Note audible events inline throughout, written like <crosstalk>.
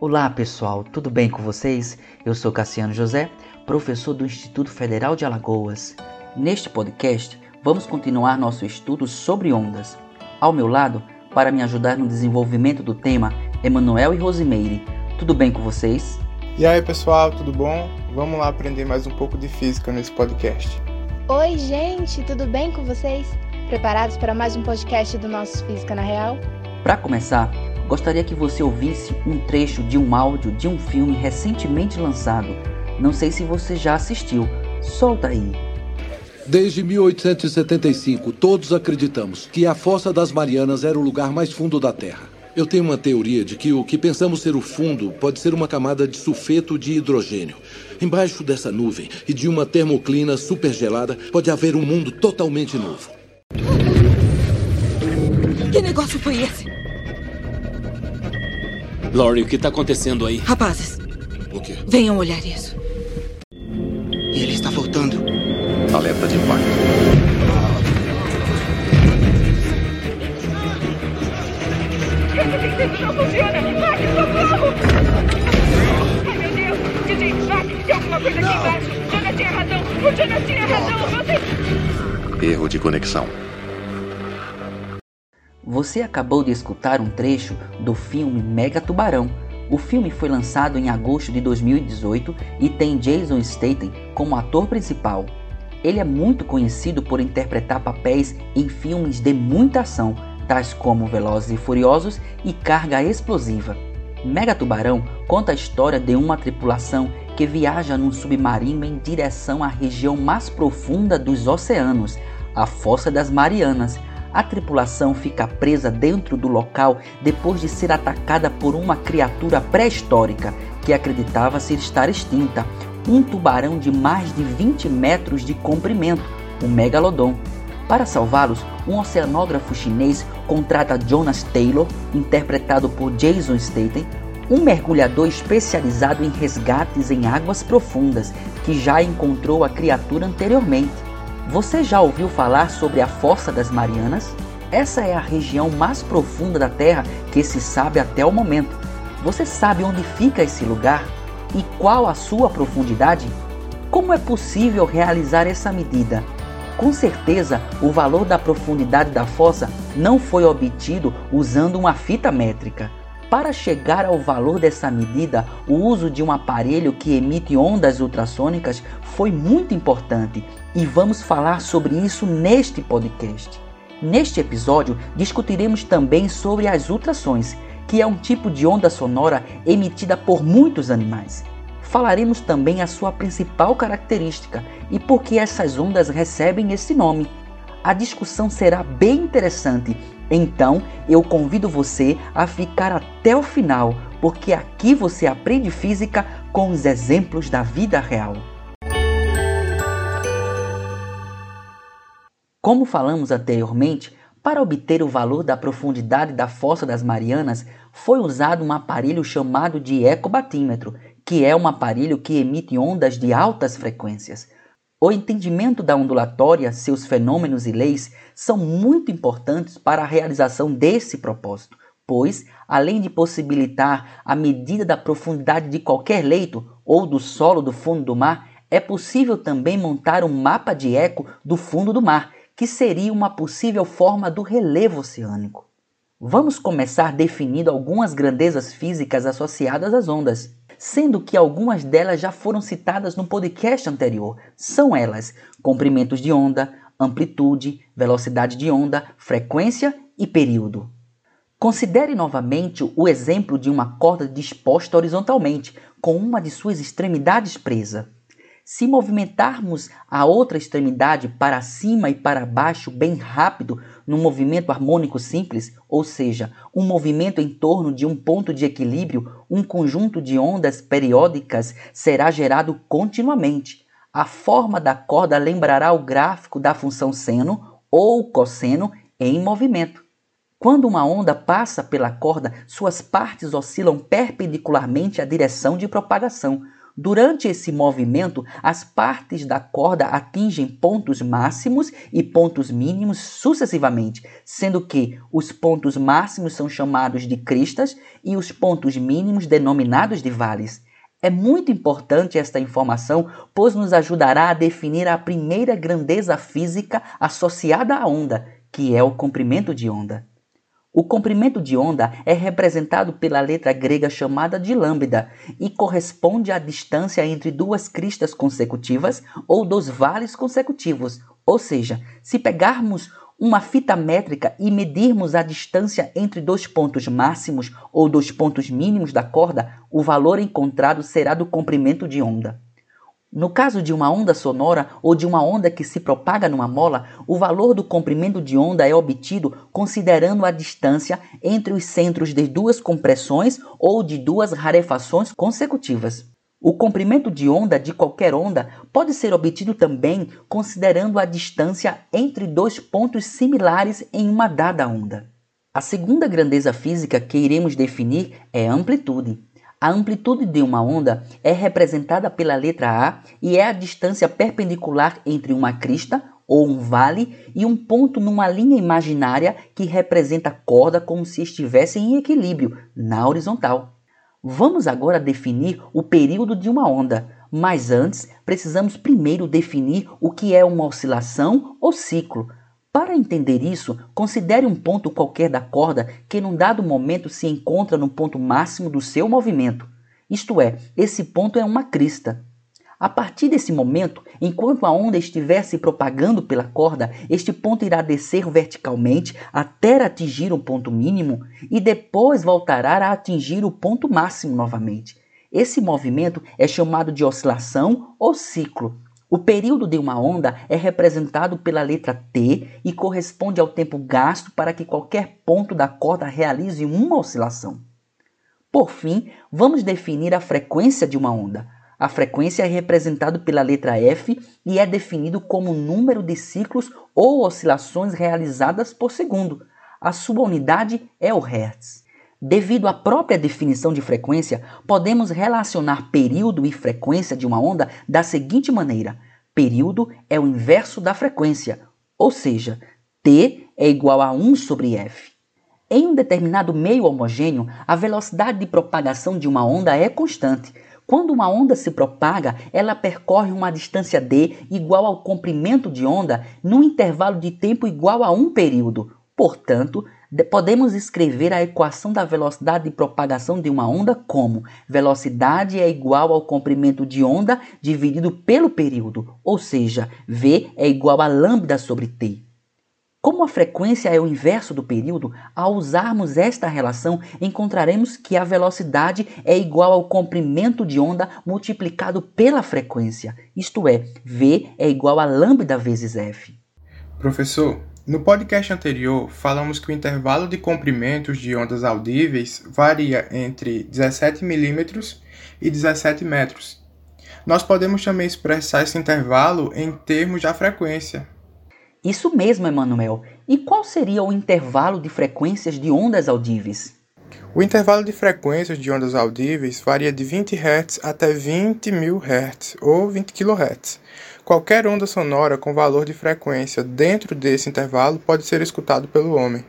Olá pessoal, tudo bem com vocês? Eu sou Cassiano José, professor do Instituto Federal de Alagoas. Neste podcast, vamos continuar nosso estudo sobre ondas. Ao meu lado, para me ajudar no desenvolvimento do tema, Emanuel e Rosimeire. Tudo bem com vocês? E aí pessoal, tudo bom? Vamos lá aprender mais um pouco de física nesse podcast. Oi, gente, tudo bem com vocês? Preparados para mais um podcast do nosso Física na Real? Para começar, gostaria que você ouvisse um trecho de um áudio de um filme recentemente lançado. Não sei se você já assistiu. Solta aí. Desde 1875, todos acreditamos que a Fossa das Marianas era o lugar mais fundo da Terra. Eu tenho uma teoria de que o que pensamos ser o fundo pode ser uma camada de sulfeto de hidrogênio. Embaixo dessa nuvem e de uma termoclina supergelada pode haver um mundo totalmente novo. Que negócio foi esse? Laurie, o que está acontecendo aí? Rapazes, O quê? venham olhar isso. Ele está voltando. Alerta de impacto. Não funciona! Ai, socorro! Ai, meu Deus! DJ! Tem alguma coisa aqui embaixo! Jonas tinha razão! O Jonas tinha razão! Você... Erro de conexão. Você acabou de escutar um trecho do filme Mega Tubarão. O filme foi lançado em agosto de 2018 e tem Jason Statham como ator principal. Ele é muito conhecido por interpretar papéis em filmes de muita ação, tais como Velozes e Furiosos e Carga Explosiva. Mega Tubarão conta a história de uma tripulação que viaja num submarino em direção à região mais profunda dos oceanos, a Fossa das Marianas. A tripulação fica presa dentro do local depois de ser atacada por uma criatura pré-histórica que acreditava-se estar extinta, um tubarão de mais de 20 metros de comprimento, o Megalodon. Para salvá-los, um oceanógrafo chinês contrata Jonas Taylor, interpretado por Jason Statham, um mergulhador especializado em resgates em águas profundas, que já encontrou a criatura anteriormente. Você já ouviu falar sobre a Fossa das Marianas? Essa é a região mais profunda da Terra que se sabe até o momento. Você sabe onde fica esse lugar e qual a sua profundidade? Como é possível realizar essa medida? Com certeza, o valor da profundidade da fossa não foi obtido usando uma fita métrica. Para chegar ao valor dessa medida, o uso de um aparelho que emite ondas ultrassônicas foi muito importante e vamos falar sobre isso neste podcast. Neste episódio, discutiremos também sobre as ultrassons, que é um tipo de onda sonora emitida por muitos animais. Falaremos também a sua principal característica e por que essas ondas recebem esse nome. A discussão será bem interessante, então eu convido você a ficar até o final, porque aqui você aprende física com os exemplos da vida real. Como falamos anteriormente, para obter o valor da profundidade da fossa das Marianas, foi usado um aparelho chamado de ecobatímetro, que é um aparelho que emite ondas de altas frequências. O entendimento da ondulatória, seus fenômenos e leis são muito importantes para a realização desse propósito, pois, além de possibilitar a medida da profundidade de qualquer leito ou do solo do fundo do mar, é possível também montar um mapa de eco do fundo do mar, que seria uma possível forma do relevo oceânico. Vamos começar definindo algumas grandezas físicas associadas às ondas sendo que algumas delas já foram citadas no podcast anterior. São elas: comprimentos de onda, amplitude, velocidade de onda, frequência e período. Considere novamente o exemplo de uma corda disposta horizontalmente, com uma de suas extremidades presa. Se movimentarmos a outra extremidade para cima e para baixo bem rápido, num movimento harmônico simples, ou seja, um movimento em torno de um ponto de equilíbrio, um conjunto de ondas periódicas será gerado continuamente. A forma da corda lembrará o gráfico da função seno ou cosseno em movimento. Quando uma onda passa pela corda, suas partes oscilam perpendicularmente à direção de propagação. Durante esse movimento, as partes da corda atingem pontos máximos e pontos mínimos sucessivamente, sendo que os pontos máximos são chamados de cristas e os pontos mínimos denominados de vales. É muito importante esta informação, pois nos ajudará a definir a primeira grandeza física associada à onda, que é o comprimento de onda. O comprimento de onda é representado pela letra grega chamada de lambda e corresponde à distância entre duas cristas consecutivas ou dos vales consecutivos. Ou seja, se pegarmos uma fita métrica e medirmos a distância entre dois pontos máximos ou dos pontos mínimos da corda, o valor encontrado será do comprimento de onda. No caso de uma onda sonora ou de uma onda que se propaga numa mola, o valor do comprimento de onda é obtido considerando a distância entre os centros de duas compressões ou de duas rarefações consecutivas. O comprimento de onda de qualquer onda pode ser obtido também considerando a distância entre dois pontos similares em uma dada onda. A segunda grandeza física que iremos definir é amplitude. A amplitude de uma onda é representada pela letra A e é a distância perpendicular entre uma crista ou um vale e um ponto numa linha imaginária que representa a corda como se estivesse em equilíbrio na horizontal. Vamos agora definir o período de uma onda, mas antes precisamos primeiro definir o que é uma oscilação ou ciclo, para entender isso, considere um ponto qualquer da corda que num dado momento se encontra no ponto máximo do seu movimento. Isto é, esse ponto é uma crista. A partir desse momento, enquanto a onda estiver se propagando pela corda, este ponto irá descer verticalmente até atingir um ponto mínimo e depois voltará a atingir o ponto máximo novamente. Esse movimento é chamado de oscilação ou ciclo, o período de uma onda é representado pela letra T e corresponde ao tempo gasto para que qualquer ponto da corda realize uma oscilação. Por fim, vamos definir a frequência de uma onda. A frequência é representada pela letra F e é definido como o número de ciclos ou oscilações realizadas por segundo. A sua unidade é o Hertz. Devido à própria definição de frequência, podemos relacionar período e frequência de uma onda da seguinte maneira: período é o inverso da frequência, ou seja, t é igual a 1 sobre f. Em um determinado meio homogêneo, a velocidade de propagação de uma onda é constante. Quando uma onda se propaga, ela percorre uma distância d igual ao comprimento de onda num intervalo de tempo igual a um período. Portanto, podemos escrever a equação da velocidade de propagação de uma onda como velocidade é igual ao comprimento de onda dividido pelo período, ou seja, V é igual a lambda sobre T. Como a frequência é o inverso do período, ao usarmos esta relação, encontraremos que a velocidade é igual ao comprimento de onda multiplicado pela frequência, isto é, V é igual a lambda vezes F. Professor, no podcast anterior, falamos que o intervalo de comprimentos de ondas audíveis varia entre 17 mm e 17 metros. Nós podemos também expressar esse intervalo em termos da frequência. Isso mesmo, Emanuel. E qual seria o intervalo de frequências de ondas audíveis? O intervalo de frequências de ondas audíveis varia de 20 Hz até 20 mil Hz ou 20 kHz. Qualquer onda sonora com valor de frequência dentro desse intervalo pode ser escutado pelo homem.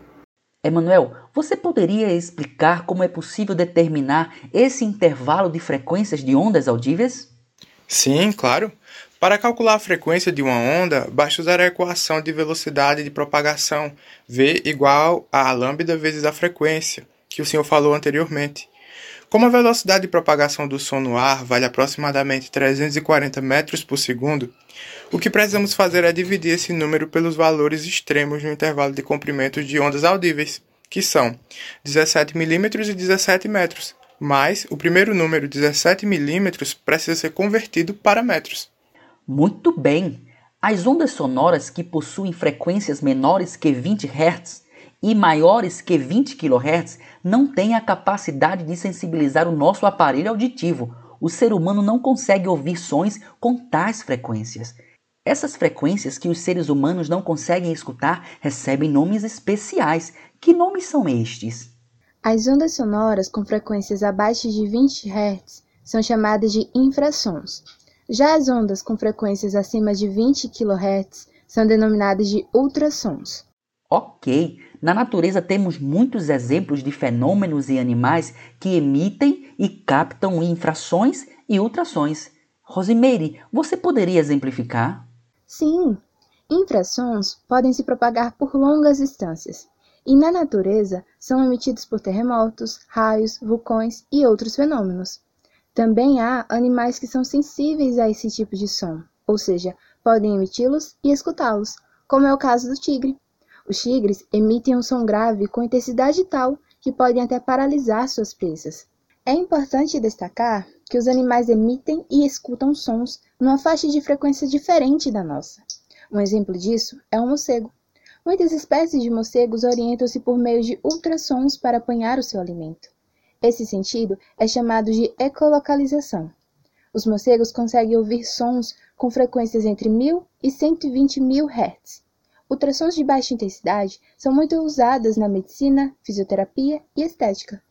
Emanuel, você poderia explicar como é possível determinar esse intervalo de frequências de ondas audíveis? Sim, claro. Para calcular a frequência de uma onda, basta usar a equação de velocidade de propagação, V igual a lambda vezes a frequência, que o senhor falou anteriormente. Como a velocidade de propagação do som no ar vale aproximadamente 340 metros por segundo, o que precisamos fazer é dividir esse número pelos valores extremos no intervalo de comprimentos de ondas audíveis, que são 17 milímetros e 17 metros, mas o primeiro número, 17 milímetros, precisa ser convertido para metros. Muito bem! As ondas sonoras que possuem frequências menores que 20 Hz e maiores que 20 kHz não têm a capacidade de sensibilizar o nosso aparelho auditivo. O ser humano não consegue ouvir sons com tais frequências. Essas frequências que os seres humanos não conseguem escutar recebem nomes especiais. Que nomes são estes? As ondas sonoras com frequências abaixo de 20 Hz são chamadas de infrassons. Já as ondas com frequências acima de 20 kHz são denominadas de ultrassons. Ok, na natureza temos muitos exemplos de fenômenos e animais que emitem e captam infrações e ultrassons. Rosimeire, você poderia exemplificar? Sim, infrassons podem se propagar por longas distâncias e na natureza são emitidos por terremotos, raios, vulcões e outros fenômenos. Também há animais que são sensíveis a esse tipo de som, ou seja, podem emiti-los e escutá-los, como é o caso do tigre. Os tigres emitem um som grave com intensidade tal que podem até paralisar suas presas. É importante destacar que os animais emitem e escutam sons numa faixa de frequência diferente da nossa. Um exemplo disso é o morcego. Muitas espécies de morcegos orientam-se por meio de ultrassons para apanhar o seu alimento. Esse sentido é chamado de ecolocalização. Os morcegos conseguem ouvir sons com frequências entre 1000 e 120 mil Hz. Ultrassons de baixa intensidade são muito usadas na medicina, fisioterapia e estética.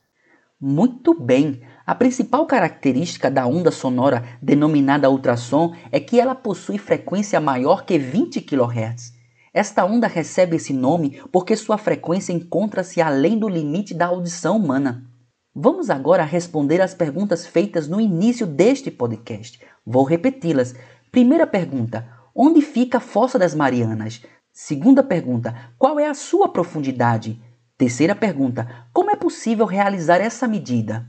Muito bem! A principal característica da onda sonora denominada ultrassom é que ela possui frequência maior que 20 kHz. Esta onda recebe esse nome porque sua frequência encontra-se além do limite da audição humana. Vamos agora responder às perguntas feitas no início deste podcast. Vou repeti-las. Primeira pergunta: onde fica a Fossa das Marianas? Segunda pergunta: qual é a sua profundidade? Terceira pergunta: como é possível realizar essa medida?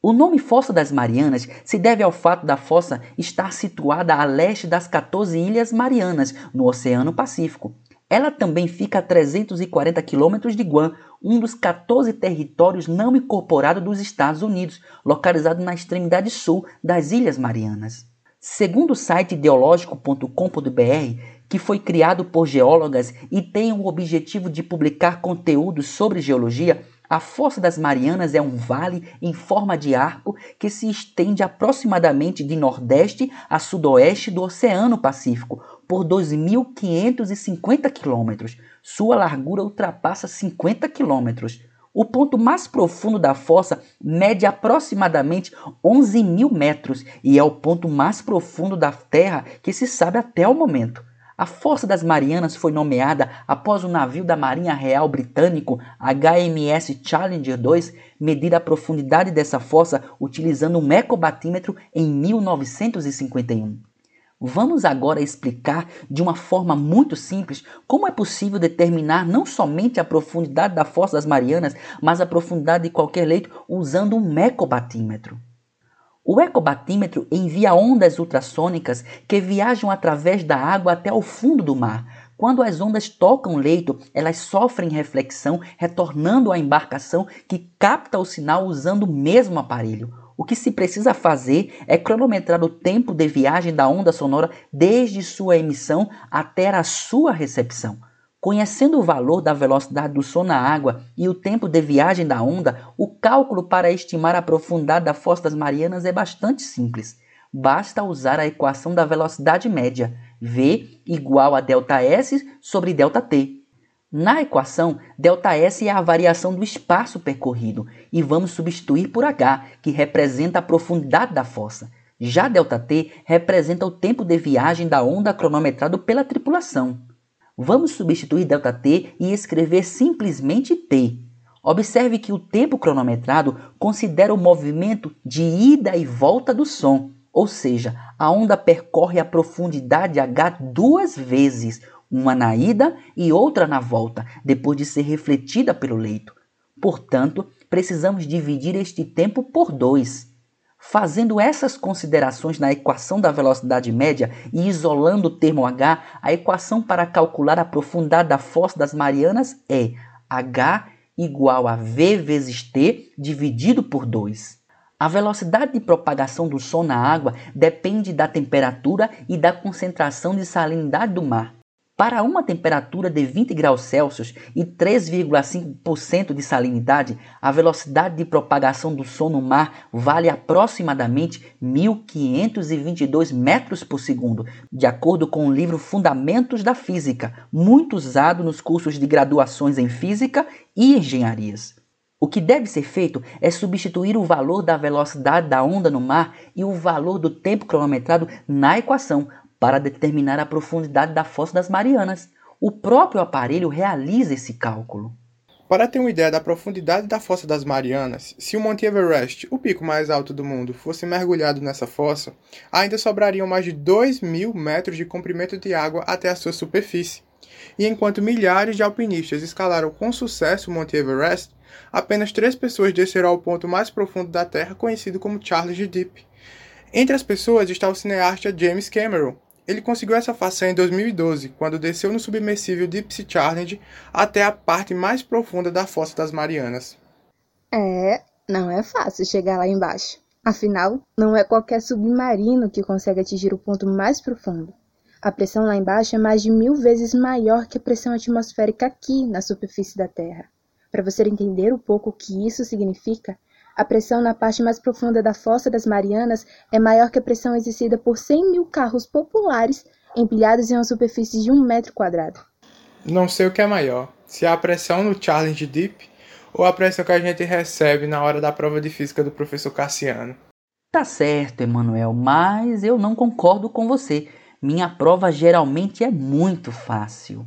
O nome Fossa das Marianas se deve ao fato da fossa estar situada a leste das 14 Ilhas Marianas, no Oceano Pacífico. Ela também fica a 340 quilômetros de Guam, um dos 14 territórios não incorporados dos Estados Unidos, localizado na extremidade sul das Ilhas Marianas. Segundo o site ideológico.com.br, que foi criado por geólogas e tem o objetivo de publicar conteúdos sobre geologia, a Fossa das Marianas é um vale em forma de arco que se estende aproximadamente de nordeste a sudoeste do Oceano Pacífico, por 2.550 quilômetros. Sua largura ultrapassa 50 quilômetros. O ponto mais profundo da fossa mede aproximadamente 11 mil metros e é o ponto mais profundo da Terra que se sabe até o momento. A Fossa das Marianas foi nomeada após o navio da Marinha Real Britânico HMS Challenger 2 medir a profundidade dessa fossa utilizando um ecobatímetro em 1951. Vamos agora explicar de uma forma muito simples como é possível determinar não somente a profundidade da fossa das Marianas, mas a profundidade de qualquer leito usando um ecobatímetro. O ecobatímetro envia ondas ultrassônicas que viajam através da água até o fundo do mar. Quando as ondas tocam o leito, elas sofrem reflexão, retornando à embarcação que capta o sinal usando o mesmo aparelho. O que se precisa fazer é cronometrar o tempo de viagem da onda sonora desde sua emissão até a sua recepção. Conhecendo o valor da velocidade do som na água e o tempo de viagem da onda, o cálculo para estimar a profundidade da Fossa das Marianas é bastante simples. Basta usar a equação da velocidade média, V igual a ΔS sobre ΔT. Na equação, ΔS é a variação do espaço percorrido e vamos substituir por h, que representa a profundidade da fossa. Já ΔT representa o tempo de viagem da onda cronometrado pela tripulação. Vamos substituir ΔT e escrever simplesmente T. Observe que o tempo cronometrado considera o movimento de ida e volta do som, ou seja, a onda percorre a profundidade h duas vezes, uma na ida e outra na volta, depois de ser refletida pelo leito. Portanto, precisamos dividir este tempo por dois. Fazendo essas considerações na equação da velocidade média e isolando o termo h, a equação para calcular a profundidade da fossa das Marianas é h igual a v vezes t dividido por 2. A velocidade de propagação do som na água depende da temperatura e da concentração de salinidade do mar. Para uma temperatura de 20 graus Celsius e 3,5% de salinidade, a velocidade de propagação do som no mar vale aproximadamente 1.522 metros por segundo, de acordo com o livro Fundamentos da Física, muito usado nos cursos de graduações em Física e Engenharias. O que deve ser feito é substituir o valor da velocidade da onda no mar e o valor do tempo cronometrado na equação para determinar a profundidade da fossa das Marianas. O próprio aparelho realiza esse cálculo. Para ter uma ideia da profundidade da fossa das Marianas, se o Monte Everest, o pico mais alto do mundo, fosse mergulhado nessa fossa, ainda sobrariam mais de 2 mil metros de comprimento de água até a sua superfície. E enquanto milhares de alpinistas escalaram com sucesso o Monte Everest, apenas três pessoas desceram ao ponto mais profundo da Terra, conhecido como Charles de Deep. Entre as pessoas está o cineasta James Cameron, ele conseguiu essa façanha em 2012, quando desceu no submersível Deep Challenge até a parte mais profunda da Fossa das Marianas. É, não é fácil chegar lá embaixo. Afinal, não é qualquer submarino que consegue atingir o ponto mais profundo. A pressão lá embaixo é mais de mil vezes maior que a pressão atmosférica aqui na superfície da Terra. Para você entender um pouco o que isso significa, a pressão na parte mais profunda da fossa das Marianas é maior que a pressão exercida por 100 mil carros populares empilhados em uma superfície de um metro quadrado. Não sei o que é maior, se é a pressão no Challenge Deep ou a pressão que a gente recebe na hora da prova de física do professor Cassiano. Tá certo, Emanuel, mas eu não concordo com você. Minha prova geralmente é muito fácil.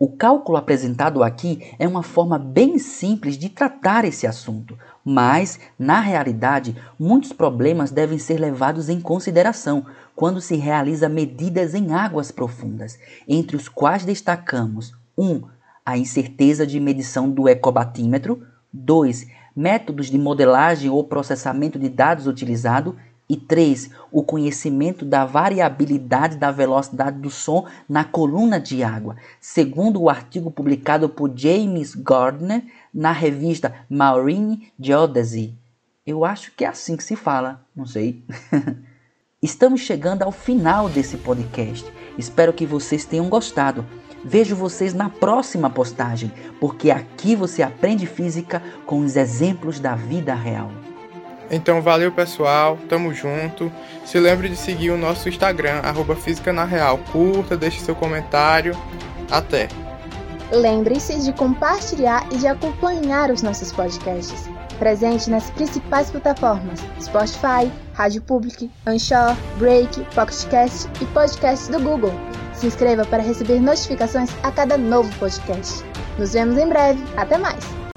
O cálculo apresentado aqui é uma forma bem simples de tratar esse assunto, mas, na realidade, muitos problemas devem ser levados em consideração quando se realiza medidas em águas profundas, entre os quais destacamos 1. Um, a incerteza de medição do ecobatímetro, 2. Métodos de modelagem ou processamento de dados utilizado e 3. O conhecimento da variabilidade da velocidade do som na coluna de água, segundo o artigo publicado por James Gardner na revista Marine Geodesy. Eu acho que é assim que se fala, não sei. <laughs> Estamos chegando ao final desse podcast. Espero que vocês tenham gostado. Vejo vocês na próxima postagem, porque aqui você aprende física com os exemplos da vida real. Então valeu pessoal, tamo junto. Se lembre de seguir o nosso Instagram, arroba Física na Real. Curta, deixe seu comentário. Até! Lembre-se de compartilhar e de acompanhar os nossos podcasts. Presente nas principais plataformas: Spotify, Rádio Public, Anchor, Break, Pocketcast e podcasts do Google. Se inscreva para receber notificações a cada novo podcast. Nos vemos em breve. Até mais!